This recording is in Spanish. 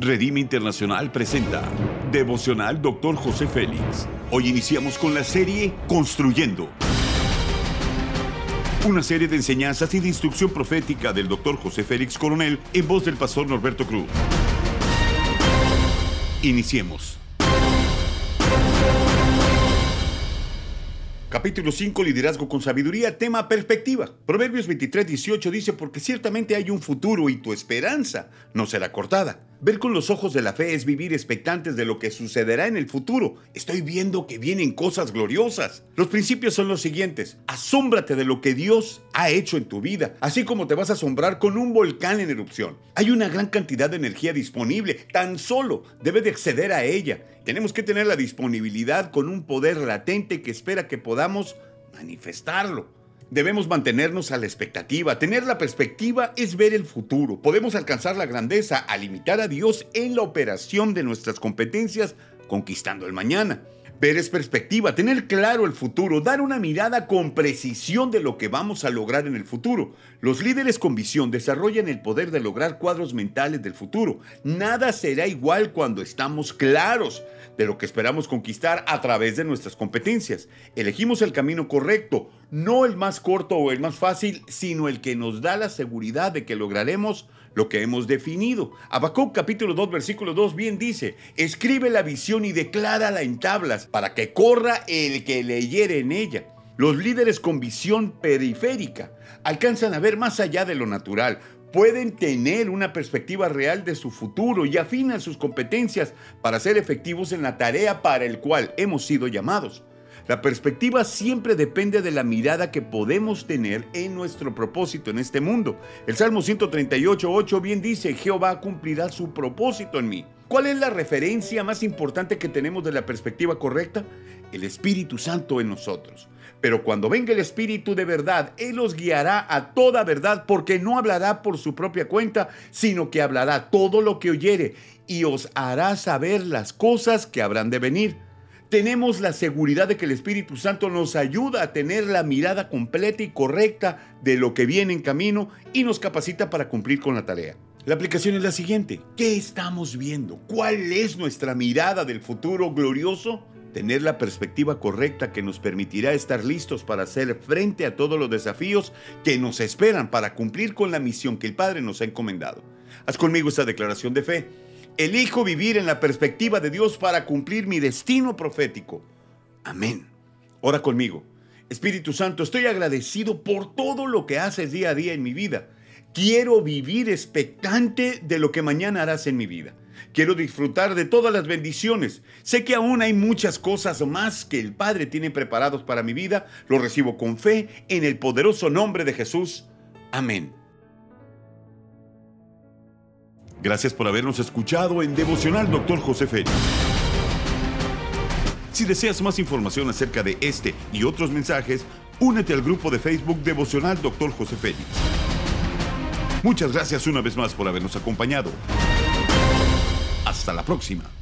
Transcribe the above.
Redime Internacional presenta Devocional Dr. José Félix. Hoy iniciamos con la serie Construyendo. Una serie de enseñanzas y de instrucción profética del Dr. José Félix Coronel en voz del pastor Norberto Cruz. Iniciemos. Capítulo 5, Liderazgo con Sabiduría, tema Perspectiva. Proverbios 23, 18 dice, porque ciertamente hay un futuro y tu esperanza no será cortada. Ver con los ojos de la fe es vivir expectantes de lo que sucederá en el futuro. Estoy viendo que vienen cosas gloriosas. Los principios son los siguientes. Asómbrate de lo que Dios ha hecho en tu vida, así como te vas a asombrar con un volcán en erupción. Hay una gran cantidad de energía disponible, tan solo debe de acceder a ella. Tenemos que tener la disponibilidad con un poder latente que espera que podamos manifestarlo. Debemos mantenernos a la expectativa. Tener la perspectiva es ver el futuro. Podemos alcanzar la grandeza al imitar a Dios en la operación de nuestras competencias, conquistando el mañana. Ver es perspectiva, tener claro el futuro, dar una mirada con precisión de lo que vamos a lograr en el futuro. Los líderes con visión desarrollan el poder de lograr cuadros mentales del futuro. Nada será igual cuando estamos claros de lo que esperamos conquistar a través de nuestras competencias. Elegimos el camino correcto, no el más corto o el más fácil, sino el que nos da la seguridad de que lograremos lo que hemos definido. Habacuc capítulo 2 versículo 2 bien dice, escribe la visión y declárala en tablas para que corra el que leyere en ella. Los líderes con visión periférica alcanzan a ver más allá de lo natural, pueden tener una perspectiva real de su futuro y afinan sus competencias para ser efectivos en la tarea para el cual hemos sido llamados. La perspectiva siempre depende de la mirada que podemos tener en nuestro propósito en este mundo. El Salmo 138.8 bien dice, Jehová cumplirá su propósito en mí. ¿Cuál es la referencia más importante que tenemos de la perspectiva correcta? El Espíritu Santo en nosotros. Pero cuando venga el Espíritu de verdad, Él los guiará a toda verdad, porque no hablará por su propia cuenta, sino que hablará todo lo que oyere y os hará saber las cosas que habrán de venir tenemos la seguridad de que el Espíritu Santo nos ayuda a tener la mirada completa y correcta de lo que viene en camino y nos capacita para cumplir con la tarea. La aplicación es la siguiente. ¿Qué estamos viendo? ¿Cuál es nuestra mirada del futuro glorioso? Tener la perspectiva correcta que nos permitirá estar listos para hacer frente a todos los desafíos que nos esperan para cumplir con la misión que el Padre nos ha encomendado. Haz conmigo esta declaración de fe. Elijo vivir en la perspectiva de Dios para cumplir mi destino profético. Amén. Ora conmigo. Espíritu Santo, estoy agradecido por todo lo que haces día a día en mi vida. Quiero vivir expectante de lo que mañana harás en mi vida. Quiero disfrutar de todas las bendiciones. Sé que aún hay muchas cosas más que el Padre tiene preparados para mi vida. Lo recibo con fe en el poderoso nombre de Jesús. Amén. Gracias por habernos escuchado en Devocional Dr. José Félix. Si deseas más información acerca de este y otros mensajes, únete al grupo de Facebook Devocional Dr. José Félix. Muchas gracias una vez más por habernos acompañado. Hasta la próxima.